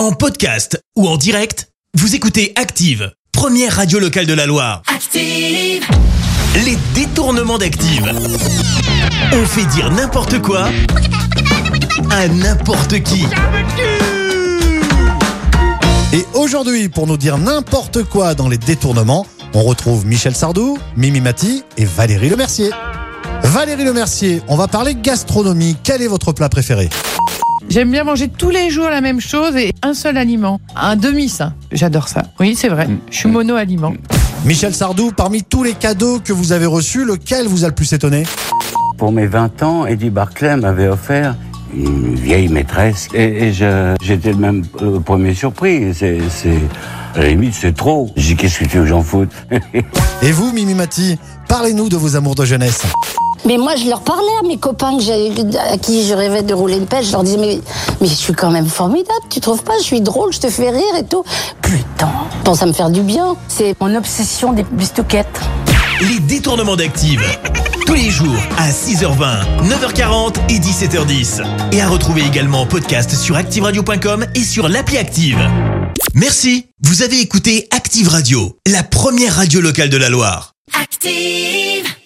En podcast ou en direct, vous écoutez Active, première radio locale de la Loire. Active, Les détournements d'Active. On fait dire n'importe quoi à n'importe qui. Et aujourd'hui, pour nous dire n'importe quoi dans les détournements, on retrouve Michel Sardou, Mimi Mati et Valérie Lemercier. Valérie Lemercier, on va parler gastronomie. Quel est votre plat préféré? J'aime bien manger tous les jours la même chose et un seul aliment, un demi-sain. J'adore ça. Oui, c'est vrai. Je suis mono-aliment. Michel Sardou, parmi tous les cadeaux que vous avez reçus, lequel vous a le plus étonné? Pour mes 20 ans, Eddie Barclay m'avait offert une vieille maîtresse et, et je- j'étais le même le premier surpris. C'est, c'est, à la limite, c'est trop. J'ai dit, qu'est-ce que tu veux que j'en foute? Et vous, Mimi Mati, parlez-nous de vos amours de jeunesse. Mais moi, je leur parlais à mes copains que à qui je rêvais de rouler une pelle. Je leur disais, mais, mais je suis quand même formidable, tu trouves pas? Je suis drôle, je te fais rire et tout. Putain, pense à me faire du bien. C'est mon obsession des bistouquettes. Les détournements d'Active. Tous les jours à 6h20, 9h40 et 17h10. Et à retrouver également en podcast sur ActiveRadio.com et sur l'appli Active. Merci. Vous avez écouté Active Radio, la première radio locale de la Loire. active.